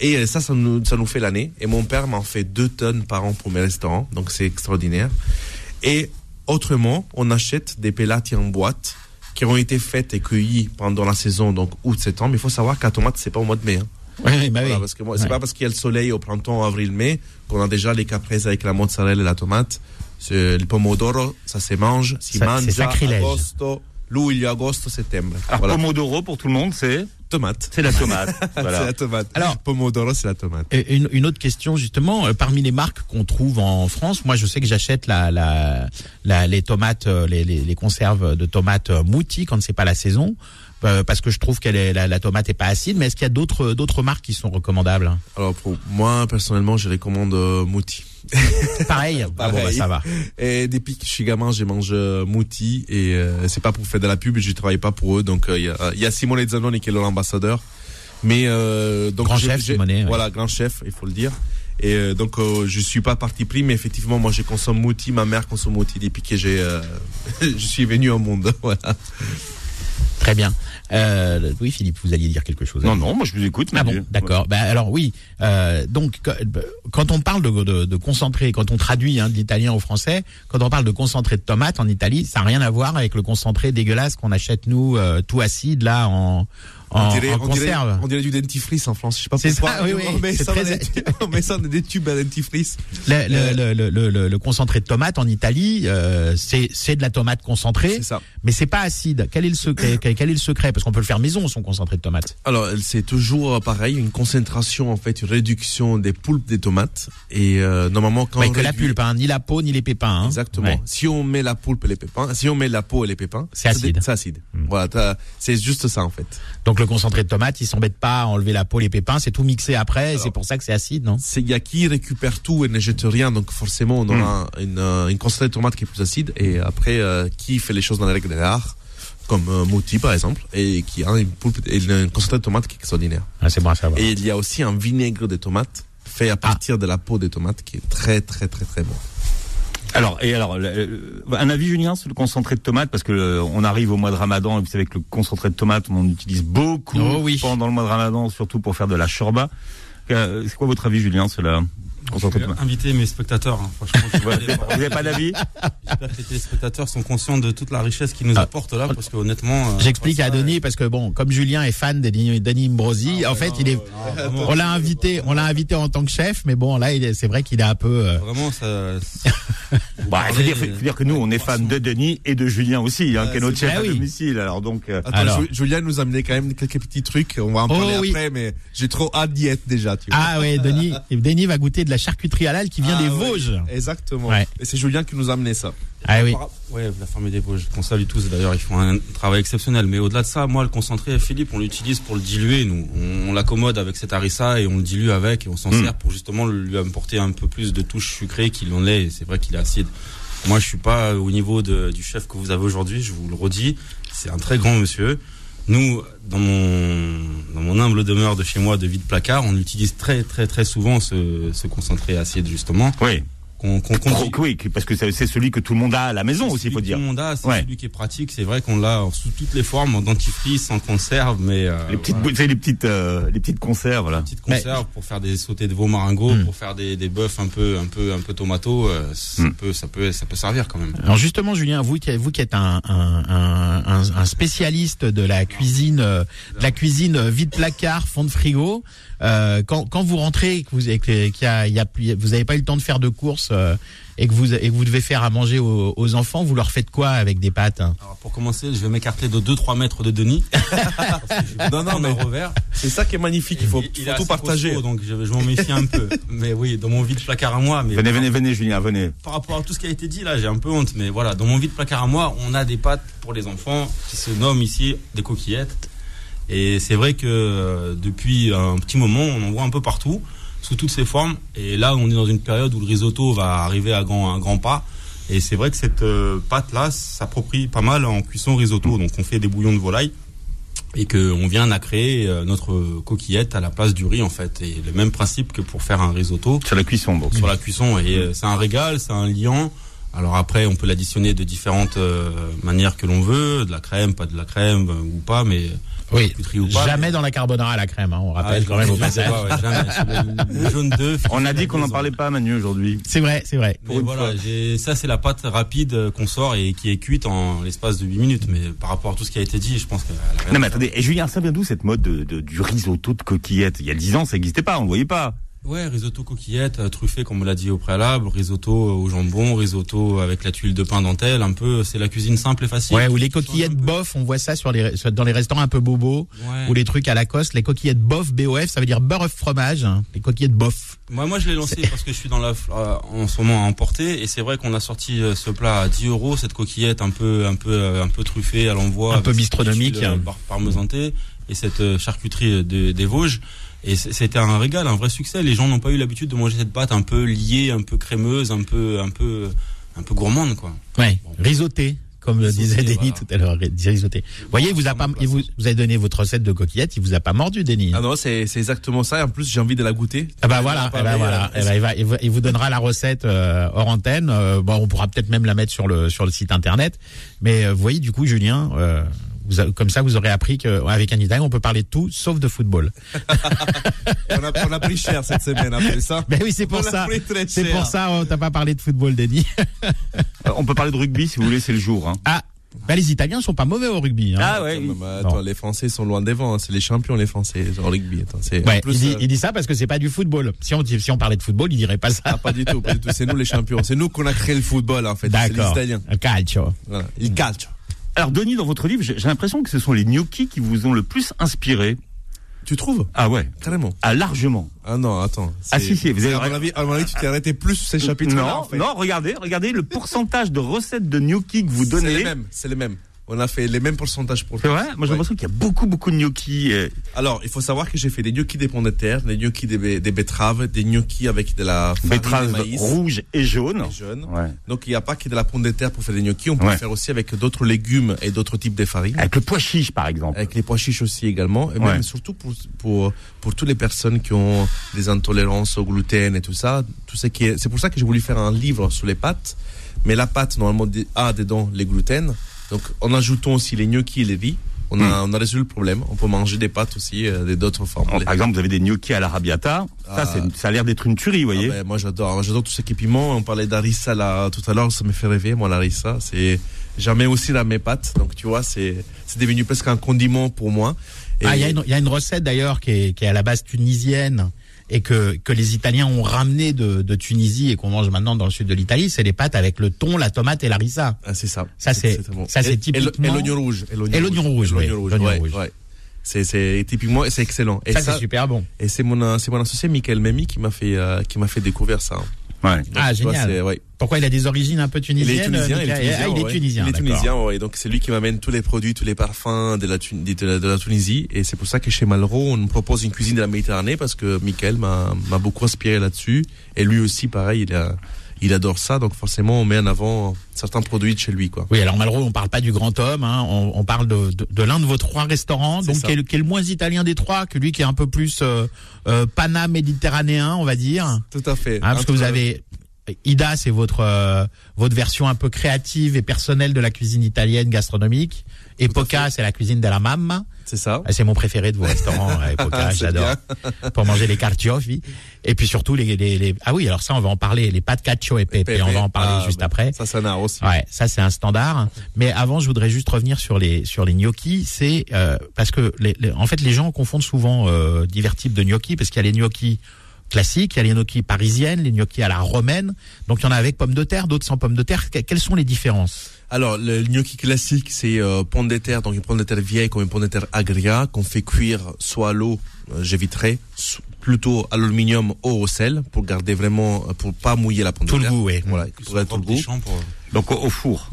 Et euh, ça, ça nous, ça nous fait l'année. Et mon père m'en fait deux tonnes par an pour mes restaurants, donc c'est extraordinaire. Et autrement, on achète des pelati en boîte qui ont été faites et cueillies pendant la saison, donc août-septembre. Il faut savoir qu'à tomate, c'est pas au mois de mai. Hein. Bah oui. Voilà, parce que moi, c'est pas parce qu'il y a le soleil au printemps, avril, mai, qu'on a déjà les caprese avec la mozzarella et la tomate. Le pomodoro, ça se mange. Si Ça, mangia c'est sacrilège. agosto, luglio, agosto, septembre. Alors, voilà. Pomodoro, pour tout le monde, c'est Tomate. c'est la tomate. C'est voilà. la tomate. Alors- pomodoro, c'est la tomate. Et Une, une autre question justement, euh, parmi les marques qu'on trouve en France, moi je sais que j'achète la, la, la- les tomates, euh, les, les, les conserves de tomates euh, moutis quand c'est pas la saison, euh, parce que je trouve que la, la tomate est pas acide. Mais est-ce qu'il y a d'autres d'autres marques qui sont recommandables? Alors, pour moi, personnellement, je recommande euh, Mouti. Pareil. Ah bon, bah, ça va. Et depuis que je suis gamin, je mange euh, Mouti et euh, c'est pas pour faire de la pub, je travaille pas pour eux. Donc il y, a, y a Simone Zanoni qui est l'ambassadeur. Mais donc Grand j'ai- chef, j'ai- Simone, ouais. Voilà, grand chef, il faut le dire. Et euh, donc euh, je suis pas parti pris, mais effectivement moi je consomme Mouti, ma mère consomme Mouti depuis que j'ai, euh, je suis venu au monde. Voilà. Très bien. Euh, oui, Philippe, vous alliez dire quelque chose. Non, non, moi je vous écoute. Ah bon, d'accord. Ben alors oui. Euh, donc que- quand on parle de, de, de concentré, quand on traduit hein, de l'italien au français, quand on parle de concentré de tomate en Italie, ça n'a rien à voir avec le concentré dégueulasse qu'on achète nous tout acide là en en, on, dirait, en on, dirait, conserve. on dirait du dentifrice en France. Je sais pas pourquoi. ça, oui, oui. On met ça, dans très- des tubes- on met ça dans des tubes à dentifrice. Le, le, le, le, le, le concentré de tomate en Italie, euh, c'est de la tomate concentrée, ça. mais c'est pas acide. Quel est le secret Quel quel est le secret? Parce qu'on peut le faire maison son concentré de tomate. Alors, c'est toujours euh, pareil, une concentration, en fait, une réduction des pulpes des tomates. Et euh, normalement, quand Ouais, on que la réduit- pulpe, hein, ni la peau ni les pépins. Hein. Exactement. Ouais. Si on met la pulpe et les pépins, si on met la peau et les pépins, C'est acide. C'est acide. Voilà, t'as- c'est juste ça en fait. Donc le concentré de tomate, il s'embête pas à enlever la peau, les pépins, c'est tout mixé après, et c'est pour ça que c'est acide, non? C'est il y a qui récupère tout et ne jette rien, donc forcément on aura une, euh, une concentrée de tomate qui est plus acide. Et après, euh, qui fait les choses dans la règle de l'art, comme euh, Mouti par exemple, et qui a une concentrée de tomate qui est extraordinaire. ah, C'est bon à savoir. Et il y a aussi un vinaigre de tomate fait à partir de la peau des tomates qui est très très très très bon. Alors, et alors, un avis, Julien, sur le concentré de tomate, parce que euh, on arrive au mois de Ramadan, et vous savez que le concentré de tomate, on en utilise beaucoup Oh oui. pendant le mois de Ramadan, surtout pour faire de la shorba. Euh, c'est quoi votre avis, Julien, sur Inviter mes spectateurs. hein. Franchement, Ouais, Vous n'avez pas d'avis J'espère que les téléspectateurs sont conscients de toute la richesse qu'ils nous Ah. apportent là, parce que honnêtement. euh, J'explique à Denis parce que bon, comme Julien est fan de Denis, Imbrosi, Ah en ouais, fait, non, il est, non, vraiment. on l'a invité, on l'a invité en tant que chef, mais bon, là, c'est vrai qu'il est un peu. euh, Vraiment, ça. Bah, il faut dire, faut dire que nous, on est fans de Denis et de Julien aussi, hein, Ouais, qui est notre chef à oui. domicile. Alors donc, euh, Attends, Alors. Ju- Julien nous a amené quand même quelques petits trucs. On va en Oh, parler oui. après, mais j'ai trop hâte d'y être déjà. Tu vois. Ah ouais, Denis, Denis va goûter de la charcuterie halal qui vient Ah des ouais, Vosges. Exactement. Ouais. Et c'est Julien qui nous a amené ça. Ah oui. Ouais, la ferme des Vosges, qu'on salue tous d'ailleurs, ils font un travail exceptionnel. Mais au-delà de ça, moi, le concentré, Philippe, on l'utilise pour le diluer. Nous, on, on l'accommode avec cette harissa et on le dilue avec et on s'en Mm. sert pour justement lui apporter un peu plus de touche sucrée qu'il en est. C'est vrai qu'il est acide. Moi, je suis pas au niveau de, du chef que vous avez aujourd'hui. Je vous le redis, c'est un très grand monsieur. Nous, dans mon, dans mon humble demeure de chez moi de vide placard, on utilise très très très souvent ce, ce concentré acide justement oui. Qu'on qu'on qu'on- Trop- oui, parce que c'est celui que tout le monde a à la maison aussi, il faut dire. Tout le monde a, c'est Ouais. celui qui est pratique. C'est vrai qu'on l'a sous toutes les formes, en dentifrice, en conserve, mais euh, Les petites, voilà. les petites, euh, les petites conserves, là. petites conserves pour faire des sautés de veau maringots, Hmm. pour faire des, des bœufs un peu un peu un peu tomato, euh, ça Hmm. peut ça peut ça peut servir quand même. Alors justement, Julien, vous qui, vous qui êtes un, un, un, un- un spécialiste de la cuisine, euh, de la cuisine vide placard, fond de frigo, euh, quand, quand vous rentrez, et que vous, et que- qu'il y a, il y a, plus- vous n'avez pas eu le temps de faire de courses euh, et que vous et que vous devez faire à manger aux, aux enfants, vous leur faites quoi avec des pâtes hein? Alors pour commencer, je vais m'écarter de 2-3 mètres de Denis. Non, non, mais- revers. C'est ça qui est magnifique. Il faut, il faut est tout partager. costaud, donc je, je m'en méfie un peu. Mais oui, dans mon vide placard à moi, mais Venez, venez, venez, Julien, venez. par rapport à tout ce qui a été dit là, j'ai un peu honte, mais voilà, dans mon vide placard à moi, on a des pâtes pour les enfants qui se nomment ici des coquillettes. Et c'est vrai que euh, depuis un petit moment, on en voit un peu partout, sous toutes ses formes. Et là, on est dans une période où le risotto va arriver à grand, un grand pas. Et c'est vrai que cette euh, pâte-là s'approprie pas mal en cuisson risotto. Donc on fait des bouillons de volaille et qu'on vient à créer euh, notre coquillette à la place du riz en fait. Et le même principe que pour faire un risotto Sur la cuisson, donc. sur la cuisson. Et euh, c'est un régal, c'est un liant. Alors après, on peut l'additionner de différentes euh, manières que l'on veut, de la crème, pas de la crème ou pas, mais Oui. charcuterie ou pas. Jamais dans la carbonara à la crème, hein, on rappelle Ah, quand même au passage. On a dit qu'on n'en parlait pas, Manu, aujourd'hui. C'est vrai, c'est vrai. Mais voilà, j'ai- ça c'est la pâte rapide euh, qu'on sort et qui est cuite en l'espace de 8 minutes. Mais par rapport à tout ce qui a été dit, je pense que. Non, mais attendez, et Julien, ça vient d'où cette mode de, de- du risotto de coquillettes Il y a 10 ans, ça n'existait pas, on le voyait pas. Ouais, risotto coquillette, euh, truffé comme on l'a dit au préalable, risotto au jambon, risotto avec la tuile de pain dentelle, un peu, c'est la cuisine simple et facile. Ouais, ou les coquillettes bof, on voit ça sur les, dans les restaurants un peu bobos, Ouais. ou les trucs à la coste, les coquillettes bof, BOF, ça veut dire beurre fromage, hein, les coquillettes bof. Moi, moi, je l'ai lancé parce que je suis dans la, euh, en ce moment à emporter et c'est vrai qu'on a sorti euh, ce plat à 10 euros, cette coquillette un peu, un peu, un peu truffée à l'envoi, Un peu bistronomique. tuile, euh, par- parmesantée et cette charcuterie de- des Vosges. Et c'était un régal, un vrai succès. Les gens n'ont pas eu l'habitude de manger cette pâte un peu liée, un peu crémeuse, un peu, un peu, un peu gourmande, quoi. Ouais, risotté, comme le disait Denis voilà. tout à l'heure, ri- risotté. Vous voyez, il vous a pas, il vous, vous avez donné votre recette de coquillettes, il vous a pas mordu, Denis. Ah non, c'est c'est exactement ça. Et en plus, j'ai envie de la goûter. Ah bah voilà, bah voilà. bah, il, va, il, va- il vous donnera la recette euh, hors antenne. Euh, bon, on pourra peut-être même la mettre sur le sur le site internet. Mais euh, vous voyez, du coup, Julien, euh, vous a- comme ça, vous aurez appris qu'avec un Italien, on peut parler de tout, sauf de football. on, a, on a pris cher cette semaine après ça? Ben oui, c'est pour ça. C'est pour ça, on t'a pas parlé de football, Denis. Euh, On peut parler de rugby, si vous voulez, c'est le jour. Hein. Ah, bah les Italiens sont pas mauvais au rugby. Hein. Ah ouais, Attends, oui. mais attends, les Français sont loin devant. hein. C'est les champions, les Français, en rugby. Attends, Ouais, plus, il, dit, euh, il dit ça parce que c'est pas du football. Si on, si on parlait de football, il dirait pas ça. ah, pas du tout. C'est nous les champions. C'est nous qu'on a créé le football en fait. C'est les D'accord. Italiens. Le calcio. Voilà. Il calcio. Alors, Denis, dans votre livre, j'ai l'impression que ce sont les gnocchis qui vous ont le plus inspiré. Tu trouves? Ah ouais, Carrément. ah largement. Ah non, attends. Ah, si, si, vous avez- À mon avis, à mon avis, tu t'es arrêté plus sur ces chapitres-là. non, en fait. non, regardez, regardez le pourcentage de recettes de gnocchis que vous C'est les donnez. mêmes. C'est les mêmes. On a fait les mêmes pourcentages pour C'est vrai Moi, j'ai Ouais. l'impression qu'il y a beaucoup, beaucoup de gnocchis. euh, Alors, il faut savoir que j'ai fait des gnocchis des pommes de terre, des gnocchis des, betteraves, des gnocchis avec de la farine betteraves maïs rouges et et jaune. Ouais. Donc, il n'y a pas que de la pomme de terre pour faire des gnocchis. On peut Ouais. le faire aussi avec d'autres légumes et d'autres types de farines. Avec le pois chiche, par exemple. Avec les pois chiches aussi également. Et même surtout pour, pour, pour toutes les personnes qui ont des intolérances au gluten et tout ça. Tout ce qui est, c'est pour ça que j'ai voulu faire un livre sur les pâtes. Mais la pâte, normalement, a dedans les gluten. Donc, en ajoutant aussi les gnocchis et les riz, on a, on a résolu le problème. On peut manger des pâtes aussi, euh, des- d'autres formes. Par exemple, vous avez des gnocchis à l'arrabbiata. Ça, Ah. c'est- ça a l'air d'être une tuerie, vous Ah voyez. ben, moi j'adore, Moi, j'adore tout ce qui est piment. On parlait d'harissa là tout à l'heure, ça me fait rêver. Moi l'harissa, c'est jamais aussi dans mes pâtes. Donc tu vois, c'est c'est devenu presque un condiment pour moi. Ah, il y, a une- il y a une recette d'ailleurs qui est, qui est à la base tunisienne et que, que les Italiens ont ramené de, de Tunisie et qu'on mange maintenant dans le sud de l'Italie, c'est les pâtes avec le thon, la tomate et l'arissa. Ah, c'est ça. Ça, c'est- bon. ça, c'est typiquement- Et l'oignon rouge. Et l'oignon rouge, l'oignon rouge. l'oignon ouais, rouge. ouais. C'est c'est typiquement et c'est excellent. Et Ça, ça, c'est super bon. et c'est mon c'est mon associé Michael Memi qui m'a fait euh, qui m'a fait découvrir ça. Ouais. Ah, vois, génial. ouais. Pourquoi il a des origines un peu Il tunisiennes est tunisien, euh, il est tunisien. Ah, il est ouais. tunisien. Il est tunisien, ouais. Donc c'est lui qui m'amène tous les produits, tous les parfums de la, de la, de la Tunisie. Et c'est pour ça que chez Malraux, on nous propose une cuisine de la Méditerranée parce que Michael m'a beaucoup inspiré là-dessus. Et lui aussi, pareil, il a, il adore ça. Donc forcément, on met en avant certains produits de chez lui, quoi. Oui, alors Malraux, on parle pas du grand homme, hein, on, on parle de, de, de l'un de vos trois restaurants, donc qui est, le- qui est le moins italien des trois, que lui qui est un peu plus euh, euh, pana-méditerranéen, on va dire. Tout à fait. Hein, parce que vous avez Ida, c'est votre euh, votre version un peu créative et personnelle de la cuisine italienne gastronomique. Epoca, c'est la cuisine de la mamma. C'est ça. Ah, C'est mon préféré de vos restaurants, euh, Epoca, j'adore. Pour manger les carciofi. Et puis surtout les, les, les- ah oui, alors ça on va en parler, les pâtes cacio et pepe, on va en parler Ah, juste après. Ça, ça n'a aussi. Ouais, ça c'est un standard. Mais avant, je voudrais juste revenir sur les sur les gnocchis. C'est euh, parce que les, les- en fait les gens confondent souvent euh, divers types de gnocchis parce qu'il y a les gnocchis classiques, il y a les gnocchis parisiennes, les gnocchis à la romaine. Donc il y en a avec pommes de terre, d'autres sans pommes de terre. Que- Quelles sont les différences? Alors, le gnocchi classique, c'est euh, pomme de terre, donc une pomme de terre vieille comme une pomme de terre agria, qu'on fait cuire soit à l'eau, euh, j'éviterai, plutôt à l'aluminium ou au sel, pour garder vraiment, euh, pour pas mouiller la pomme Tout de le terre. goût, oui. Voilà, pour être tout le goût. pour- Donc au, au four.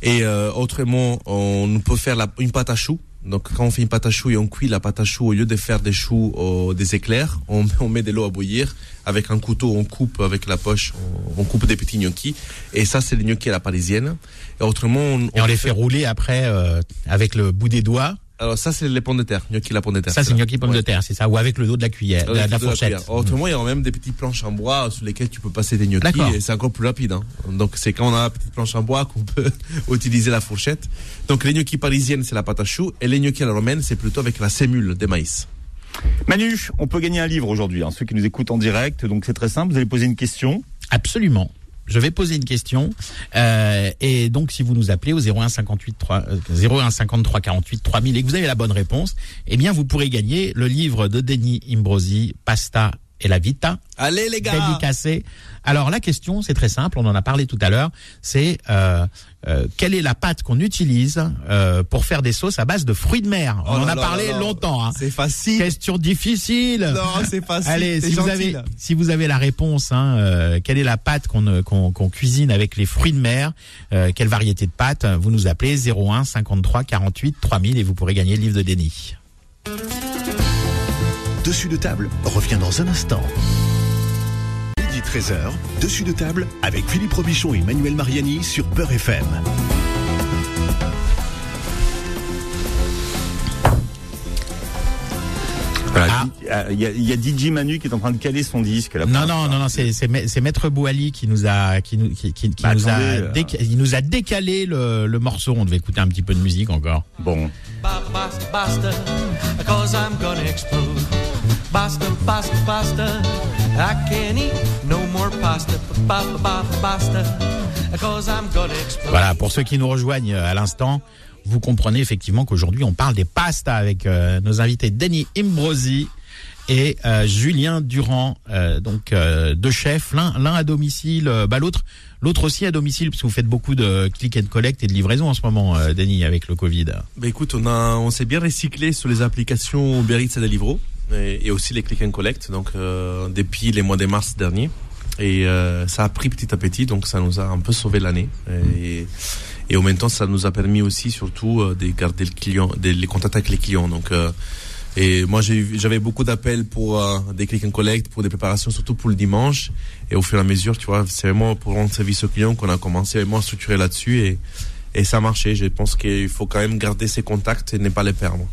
Et euh, autrement, on peut faire la, une pâte à choux, Donc quand on fait une pâte à choux et on cuit la pâte à choux, au lieu de faire des choux euh, des éclairs, on, on met de l'eau à bouillir. Avec un couteau, on coupe avec la poche, on, on coupe des petits gnocchis. Et ça, c'est les gnocchis à la parisienne. Et autrement, on, Et on les fait rouler après euh, avec le bout des doigts. Alors ça, c'est les pommes de terre, gnocchi la pomme de terre. Ça, c'est gnocchi pommes Ouais. de terre, c'est ça, ou avec le dos de la cuillère, de la, de la Avec de fourchette. cuillère. Autrement, il y a même des petites planches en bois sur lesquelles tu peux passer des gnocchis D'accord. et c'est encore plus rapide. hein. Donc c'est quand on a la petite planche en bois qu'on peut utiliser la fourchette. Donc les gnocchis parisiennes, c'est la pâte à choux et les gnocchis à la romaine, c'est plutôt avec la sémule des maïs. Manu, on peut gagner un livre aujourd'hui. hein, ceux qui nous écoutent en direct, donc c'est très simple. Vous allez poser une question. Absolument. Je vais poser une question euh, et donc si vous nous appelez au 01 58 3 euh, 01 53 48 3000 et que vous avez la bonne réponse, eh bien vous pourrez gagner le livre de Denis Imbrosi, Pasta et la Vita, Allez les gars dédicacé. Alors la question, c'est très simple, on en a parlé tout à l'heure, c'est euh, euh, quelle est la pâte qu'on utilise euh, pour faire des sauces à base de fruits de mer? On Oh en là a là parlé là longtemps. Hein. C'est facile. Question difficile. Non, c'est facile. Allez, si vous avez si vous avez la réponse, hein, euh, quelle est la pâte qu'on euh, qu'on qu'on cuisine avec les fruits de mer? Euh, Quelle variété de pâte Vous nous appelez 01 53 48 3000 et vous pourrez gagner le livre de Denis. Dessus de table revient dans un instant. Midi 13h, dessus de table avec Philippe Robichon et Emmanuel Mariani sur Peur FM. Voilà. Il y, a- il y a DJ Manu qui est en train de caler son disque. Là, Non, non, non, non, c'est c'est Ma- c'est Maître Bouali qui nous a qui nous qui, qui- qui Bah, nous a attendez, euh. déca- il nous a décalé le, le morceau. On devait écouter un petit peu de musique encore. Bon. Basta, basta, basta, basta, basta, I can't eat no more pasta. Basta, basta, basta, cause I'm gonna explode. Voilà, pour ceux qui nous rejoignent euh, à l'instant, vous comprenez effectivement qu'aujourd'hui on parle des pastas avec euh, nos invités Denis Imbrosi et euh, Julien Durand, euh, donc euh, deux chefs, l'un l'un à domicile, euh, bah l'autre l'autre aussi à domicile parce que vous faites beaucoup de click and collect et de livraison en ce moment, euh, Denis, avec le Covid. Bah écoute, on a, on s'est bien recyclé sur les applications Uber Eats et Deliveroo et, et aussi les click and collect. Donc euh, depuis les mois de mars dernier et euh, ça a pris petit à petit, donc ça nous a un peu sauvé l'année et, et en même temps ça nous a permis aussi surtout euh, de garder le client, de les contacts avec les clients. Donc euh, et moi j'avais beaucoup d'appels pour euh, des click and collect, pour des préparations surtout pour le dimanche et au fur et à mesure, tu vois, c'est vraiment pour rendre service aux clients qu'on a commencé vraiment à structurer là-dessus et et ça a marché. Je pense qu'il faut quand même garder ses contacts et ne pas les perdre.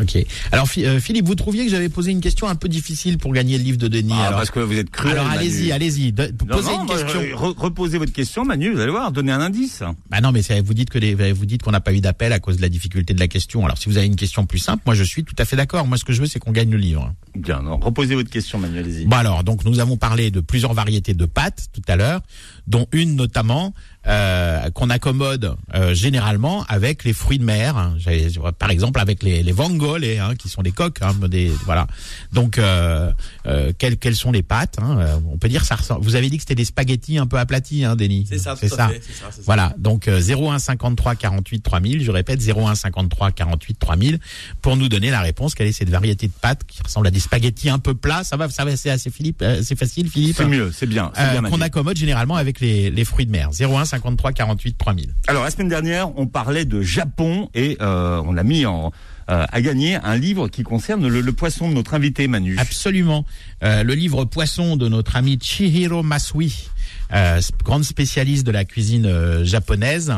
Ok. Alors euh, Philippe, vous trouviez que j'avais posé une question un peu difficile pour gagner le livre de Denis. Ah, alors parce que vous êtes cruel. alors allez-y, allez-y, de- posez non, une question. re- reposez votre question, Manu. Vous allez voir, donnez un indice. Bah non, mais vous dites que les- vous dites qu'on n'a pas eu d'appel à cause de la difficulté de la question. Alors si vous avez une question plus simple, moi je suis tout à fait d'accord. Moi ce que je veux c'est qu'on gagne le livre. Bien, non, reposez votre question, Manu. Allez-y. Bon alors donc nous avons parlé de plusieurs variétés de pâtes tout à l'heure, dont une notamment euh, qu'on accommode euh, généralement avec les fruits de mer. hein. J'avais- Par exemple avec les, les vangoles, hein, qui sont des coques. Hein, des, voilà. Donc euh, euh, quelles, quelles sont les pâtes hein, euh, On peut dire ça. Ressemble, vous avez dit que c'était des spaghettis un peu aplatis, hein, Denis. C'est ça, C'est ça. fait, ça. Voilà, donc euh, 01 53 48 3000, je répète 01 53 48 3000 pour nous donner la réponse quelle est cette variété de pâtes qui ressemble à des spaghettis un peu plats, ça va ça va c'est assez Philippe, euh, c'est facile Philippe. C'est mieux, c'est bien. c'est Euh, bien, qu'on accommode généralement avec les, les fruits de mer. 01 53 48 3000. Alors la semaine dernière, on parlait de Japon et euh, on a mis en euh, à gagner un livre qui concerne le, le poisson de notre invité Manu. Absolument. Euh, le livre Poisson de notre ami Chihiro Masui, euh, grande spécialiste de la cuisine euh, japonaise.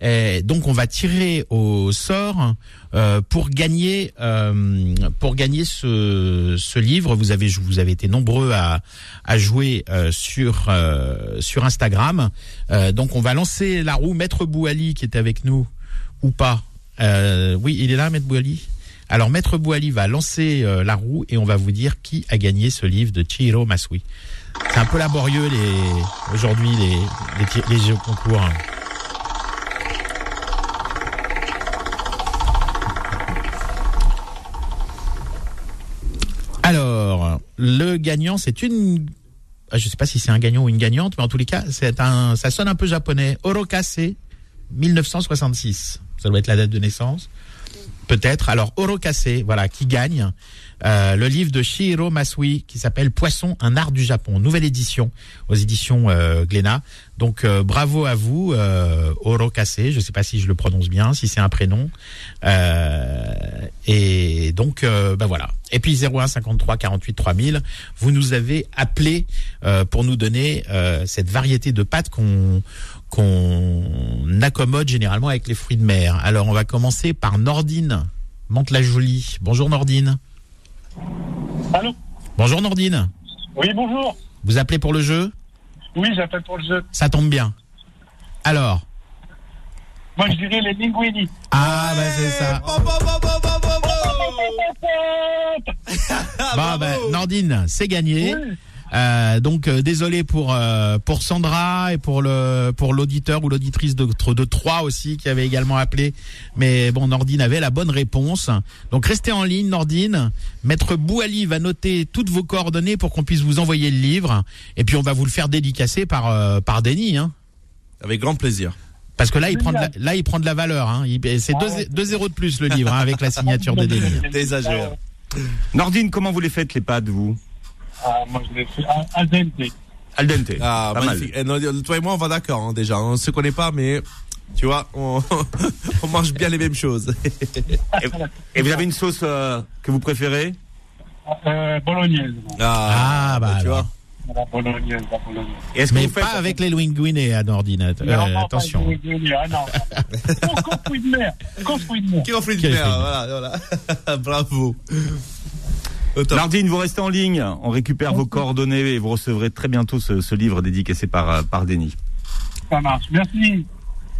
Et donc on va tirer au sort euh, pour gagner euh, pour gagner ce, ce livre. Vous avez vous avez été nombreux à à jouer euh, sur euh, sur Instagram. Donc on va lancer la roue. Maître Bouali qui est avec nous ou pas. Oui, il est là, Maître Bouali? Alors, Maître Bouali va lancer la roue et on va vous dire qui a gagné ce livre de Chihiro Masui. C'est un peu laborieux les aujourd'hui les les, les concours. Alors, le gagnant, c'est une ah, je sais pas si c'est un gagnant ou une gagnante, mais en tous les cas, c'est un ça sonne un peu japonais. Orokase 1966. Ça doit être la date de naissance. Peut-être. Alors, Oro Cassé, voilà, qui gagne euh, le livre de Shihiro Masui qui s'appelle Poisson, un art du Japon, nouvelle édition aux éditions euh, Glénat. Donc, euh, bravo à vous, euh, Oro Cassé. Je ne sais pas si je le prononce bien, si c'est un prénom. Euh, et donc, ben voilà. Et puis 01 53 48 3000, vous nous avez appelé pour nous donner cette variété de pâtes qu'on qu'on accommode généralement avec les fruits de mer. Alors on va commencer par Nordine, Mantes-la-Jolie. Bonjour Nordine. Allô Bonjour Nordine. Oui, bonjour. Vous appelez pour le jeu Oui, j'appelle pour le jeu. Ça tombe bien. Alors Moi, je dirais les linguini. Ah bah c'est ça. Bah, bah, Nordine, c'est gagné. Euh, donc euh, désolé pour euh, pour Sandra et pour le pour l'auditeur ou l'auditrice de de Troyes aussi qui avait également appelé. Mais bon Nordine avait la bonne réponse. Donc restez en ligne Nordine. Maître Bouali va noter toutes vos coordonnées pour qu'on puisse vous envoyer le livre. Et puis on va vous le faire dédicacer par euh, par Denis hein. Avec grand plaisir. parce que là il prend de la, là il prend de la valeur hein. C'est deux, deux zéros de plus le livre hein, avec la signature de Denis. T'exagères. Nordine, comment vous les faites les pâtes, vous? Ah, moi, je l'ai fait al dente. Al dente. Ah, Pas mal. magnifique. Eh, non, toi et moi, on va d'accord, hein, déjà. On se connaît pas, mais tu vois, on, on mange bien les mêmes choses. Et vous avez une sauce euh, que vous préférez? Euh, bolognaise. Ah, bah tu alors. vois. La bolognaise, la bolognaise. Et mais vous faites pas avec les linguinés à Nordine euh, Non, non, attention pas les Ah, non. De mer. Fruits de mer. Quel mer, film. voilà, voilà. Bravo. Nordine, vous restez en ligne. On récupère vos coordonnées et vous recevrez très bientôt ce, ce livre dédicacé par, euh, par Denis. Ça marche. Merci.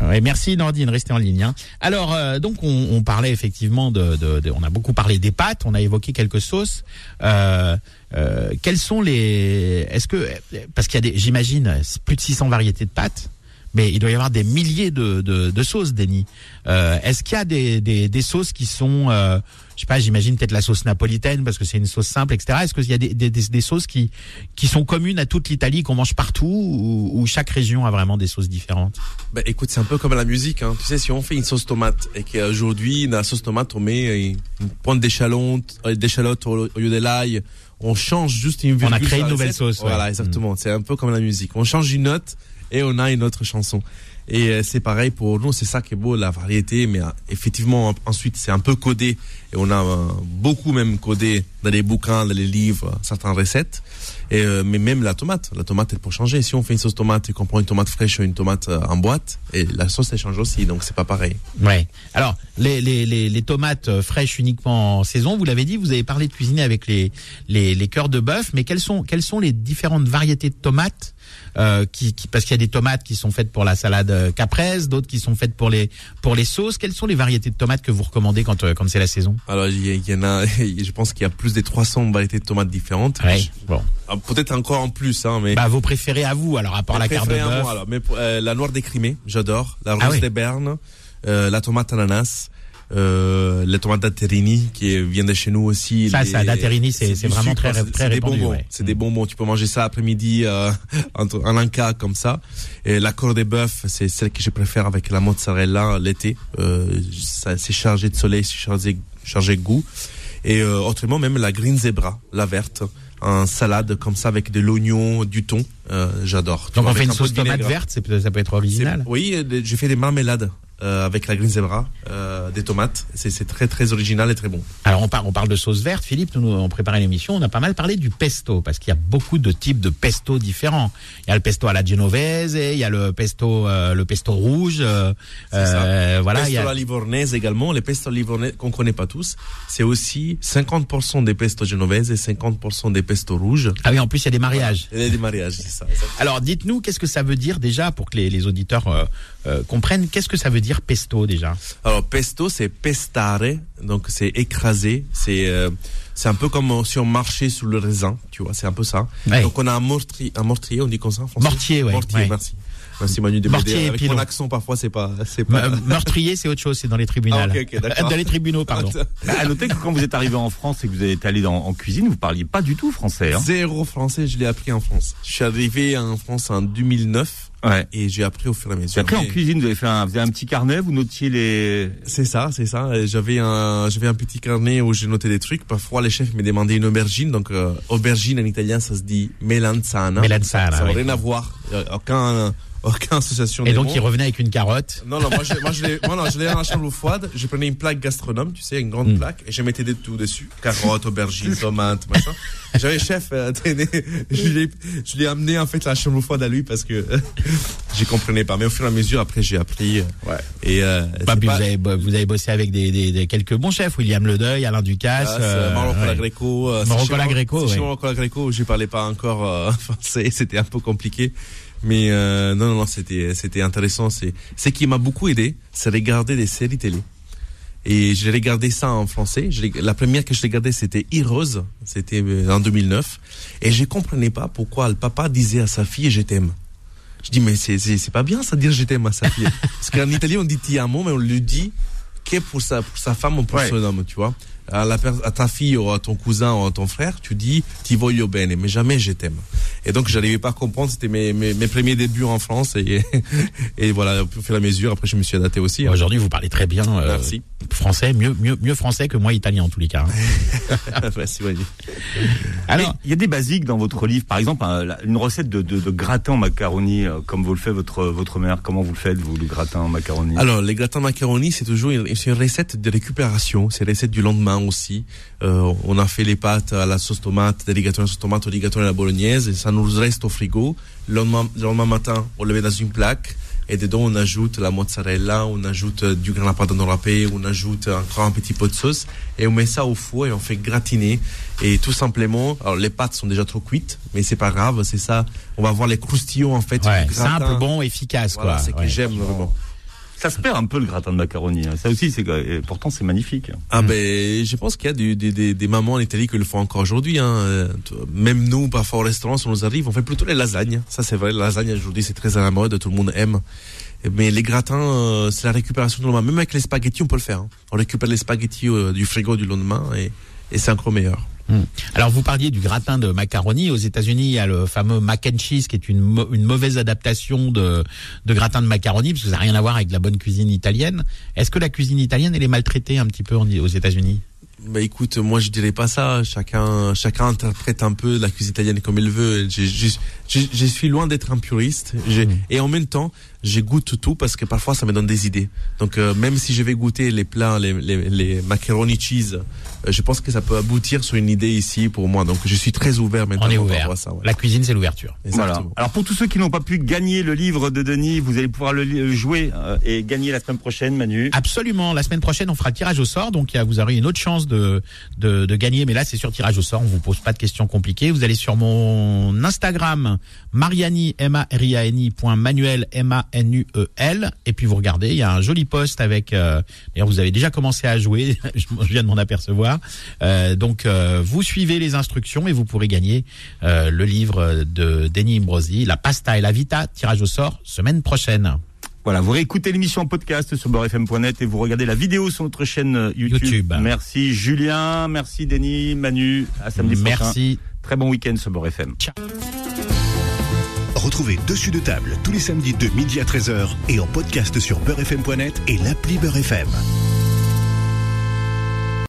Ouais, merci Nordine, restez en ligne. hein. Alors euh, donc on, on parlait effectivement de, de, de- on a beaucoup parlé des pâtes, on a évoqué quelques sauces. Euh, euh, quelles sont les Est-ce que parce qu'il y a des, j'imagine, plus de 600 variétés de pâtes, mais il doit y avoir des milliers de, de, de sauces, Denis. Euh, Est-ce qu'il y a des, des, des sauces qui sont, euh, je sais pas, j'imagine peut-être la sauce napolitaine parce que c'est une sauce simple, etc. Est-ce qu'il y a des, des, sauces qui qui sont communes à toute l'Italie qu'on mange partout ou, ou chaque région a vraiment des sauces différentes? Ben, écoute, c'est un peu comme la musique. Hein. Tu sais, si on fait une sauce tomate et qu'aujourd'hui, dans la sauce tomate, on met une pointe d'échalote, euh, d'échalote au, au lieu de l'ail, on change juste une virgule. On a créé une nouvelle recette. sauce, ouais. Voilà, exactement. C'est un peu comme la musique. On change une note et on a une autre chanson. Et euh, c'est pareil pour nous, c'est ça qui est beau, la variété. Mais euh, effectivement, en- ensuite, c'est un peu codé. Et on a euh, beaucoup même codé dans les bouquins, dans les livres, certaines recettes. Et, mais même la tomate, la tomate, elle peut changer. Si on fait une sauce tomate et qu'on prend une tomate fraîche ou une tomate en boîte, et la sauce, elle change aussi. Donc, c'est pas pareil. Ouais. Alors, les, les, les, les tomates fraîches uniquement en saison, vous l'avez dit, vous avez parlé de cuisiner avec les, les, les cœurs de bœuf, mais quelles sont, quelles sont les différentes variétés de tomates euh, qui, qui, parce qu'il y a des tomates qui sont faites pour la salade euh, caprese, d'autres qui sont faites pour les, pour les sauces. Quelles sont les variétés de tomates que vous recommandez quand, euh, quand c'est la saison? Alors, il y, en a, je pense qu'il y a plus de 300 variétés de tomates différentes. Ouais. Bon. Ah, Peut-être encore en plus, hein, mais. Bah, vos préférés à vous, alors à part la carte de moi, alors, mais pour- euh, la noire décrimée, j'adore. La rose Ah oui. des Bernes, euh, la tomate ananas, euh, la tomate d'Aterini qui vient de chez nous aussi. Ça, les- ça, d'Aterini, c'est- vraiment sucre, très- très c'est des répandu, bonbons. ouais. C'est des bonbons. Tu peux manger ça après-midi euh, en un cas comme ça. Et la corde des bœuf, c'est celle que je préfère avec la mozzarella l'été. Euh, ça- c'est chargé de soleil, c'est chargé, chargé de goût. Et euh, autrement, même la green zebra, la verte, en salade comme ça avec de l'oignon, du thon, euh, j'adore. Tu Donc on fait une un sauce de tomate verte, ça peut être original. Oui, euh, j'ai fait des marmelades euh, avec la green zebra, euh, des tomates. C'est c'est très très original et très bon. Alors on parle, on parle de sauce verte, Philippe, nous, on préparait l'émission, on a pas mal parlé du pesto, parce qu'il y a beaucoup de types de pesto différents. Il y a le pesto à la genovese, et il y a le pesto, euh, le pesto rouge, euh, ça. euh, voilà. il y pesto a- à la livornaise également. Les pesto livornaises qu'on connaît pas tous, c'est aussi 50% des pesto genovese et 50% des pesto rouges. Ah oui, en plus il y a des mariages. Et des mariages, c'est ça. exactement. Alors dites-nous, qu'est-ce que ça veut dire déjà, pour que les, les auditeurs euh, comprennent, qu'est-ce que ça veut dire pesto déjà? Alors pesto, c'est pestare, donc c'est écrasé. C'est euh, c'est un peu comme si on marchait sous le raisin, tu vois. C'est un peu ça. Ouais. Donc on a un mortier, un mortier, on dit comme ça en français. Mortier, ouais, Mortier, ouais. merci. Merci Manu de Mortier m'aider. et Avec pilon. mon accent, parfois, c'est pas, c'est pas. Me- Meurtrier, c'est autre chose, c'est dans les tribunaux. Ah, dans les tribunaux, pardon. Bah, à noter que quand vous êtes arrivé en France et que vous êtes allé dans, en cuisine, vous parliez pas du tout français. Hein. Zéro français, je l'ai appris en France. Je suis arrivé en France en 2009 Ouais. et j'ai appris au fur et à mesure. avez en cuisine, vous avez fait un, vous avez un petit carnet, vous notiez les. C'est ça, c'est ça. J'avais un, j'avais un petit carnet où j'ai noté des trucs. Parfois, les chefs me demandaient une aubergine. Donc, euh, aubergine en italien, ça se dit melanzana. Melanzana, Ça n'a oui. rien à voir. Euh, Aucun, aucun association. Et donc, il revenait avec une carotte. Non, non, moi, je, moi, je l'ai, moi, non, je l'ai dans la chambre froide. Je prenais une plaque gastronome, tu sais, une grande Mm. plaque, et je mettais des tout dessus. Carottes, aubergines, tomates, machin. J'avais chef, euh, je l'ai, je l'ai amené, en fait, la chambre froide à lui parce que j'y comprenais pas. Mais au fur et à mesure, après, j'ai appris. euh, Ouais. Et, euh, Bah, pas- vous, avez, vous avez bossé avec des, des, des quelques bons chefs, William Ledeuil, Alain Ducasse. Ah, euh, Marocco ouais. la Greco. euh, Marocco chez la Greco. Marocco la Greco, je parlais pas encore euh, français, c'était un peu compliqué. Mais euh, non, non, non, c'était, c'était intéressant. C'est, ce qui m'a beaucoup aidé, c'est regarder des séries télé. Et j'ai regardé ça en français. La première que je regardais, c'était Heroes. C'était euh, en 2009. Et je comprenais pas pourquoi le papa disait à sa fille, je t'aime. Je dis, mais c'est, pas bien ça de dire je t'aime à sa fille. Parce qu'en italien, on dit ti amo, mais on le dit que pour sa, pour sa femme ou pour Ouais. son homme, tu vois. À, la, à ta fille ou à ton cousin ou à ton frère, tu dis ti voglio bene, mais jamais je t'aime. Et donc, j'arrivais pas à comprendre. C'était mes, mes, mes premiers débuts en France. Et, et voilà, au fur et à mesure, après, je me suis adapté aussi. hein. Aujourd'hui, vous parlez très bien euh, Merci. français, mieux, mieux, mieux français que moi italien en tous les cas. hein. Merci, Manu. Alors, il y a des basiques dans votre livre, par exemple une recette de, de, de gratin en macaroni, euh, comme vous le fait votre votre mère. Comment vous le faites vous le gratin en macaroni? Alors, les gratins macaroni, c'est toujours une, recette de récupération. C'est une recette du lendemain aussi. Euh, on a fait les pâtes à la sauce tomate, rigatoni à la sauce tomate, rigatoni à la bolognaise, et ça nous reste au frigo. Le lendemain, le lendemain matin, on le met dans une plaque. Et dedans, on ajoute la mozzarella, on ajoute euh, du grana padano râpé, on ajoute encore un petit pot de sauce, et on met ça au four et on fait gratiner. Et tout simplement, alors les pâtes sont déjà trop cuites, mais c'est pas grave, c'est ça. On va avoir les croustillons en fait. ouais, simple, bon, efficace, Voilà, quoi. c'est que Ouais. j'aime vraiment. Ça se perd un peu le gratin de macaroni. hein. Ça aussi, c'est pourtant c'est magnifique. Ah ben, je pense qu'il y a des, des, des mamans en Italie qui le font encore aujourd'hui. Hein. Euh, Même nous, parfois au restaurant, si on nous arrive, on fait plutôt les lasagnes. Ça c'est vrai, la lasagne aujourd'hui c'est très à la mode, tout le monde aime. Mais les gratins, euh, c'est la récupération du lendemain. Même avec les spaghettis, on peut le faire. hein. On récupère les spaghettis euh, du frigo du lendemain et, et c'est encore meilleur. Hmm. Alors vous parliez du gratin de macaroni. Aux États-Unis, il y a le fameux mac and cheese qui est une, une mauvaise adaptation de, de gratin de macaroni parce que ça n'a rien à voir avec la bonne cuisine italienne. Est-ce que la cuisine italienne elle est maltraitée un petit peu aux États-Unis? Bah écoute, moi je dirais pas ça. Chacun, chacun interprète un peu la cuisine italienne comme il veut. Je, je, je, je suis loin d'être un puriste. J'ai- Mm. Et en même temps, je goûte tout parce que parfois ça me donne des idées. Donc euh, même si je vais goûter les plats, les, les, les macaroni cheese, euh, je pense que ça peut aboutir sur une idée ici pour moi. Donc je suis très ouvert maintenant. On est ouvert. ça, ouais. La cuisine, c'est l'ouverture. Voilà. Alors pour tous ceux qui n'ont pas pu gagner le livre de Denis, vous allez pouvoir le jouer euh, et gagner la semaine prochaine, Manu. Absolument. La semaine prochaine, on fera le tirage au sort. Donc, vous aurez une autre chance de, de, de gagner. Mais là, c'est sur tirage au sort. On vous pose pas de questions compliquées. Vous allez sur mon Instagram, Mariani, M-A-R-I-A-N-I, point Manuel, M-A-N-U-E-L. Et puis, vous regardez, il y a un joli post avec, euh, d'ailleurs, vous avez déjà commencé à jouer. je viens de m'en apercevoir. Euh, donc, euh, vous suivez les instructions et vous pourrez gagner, euh, le livre de Denis Imbrosi, La Pasta et la Vita, tirage au sort, semaine prochaine. Voilà, vous réécoutez l'émission en podcast sur beurrefm.net et vous regardez la vidéo sur notre chaîne euh, YouTube. YouTube. Merci Julien, merci Denis, Manu, à samedi prochain. Merci. Très bon week-end sur Beurre FM. Retrouvez Dessus de table tous les samedis de midi à 13h et en podcast sur beurrefm.net et l'appli Beurre FM.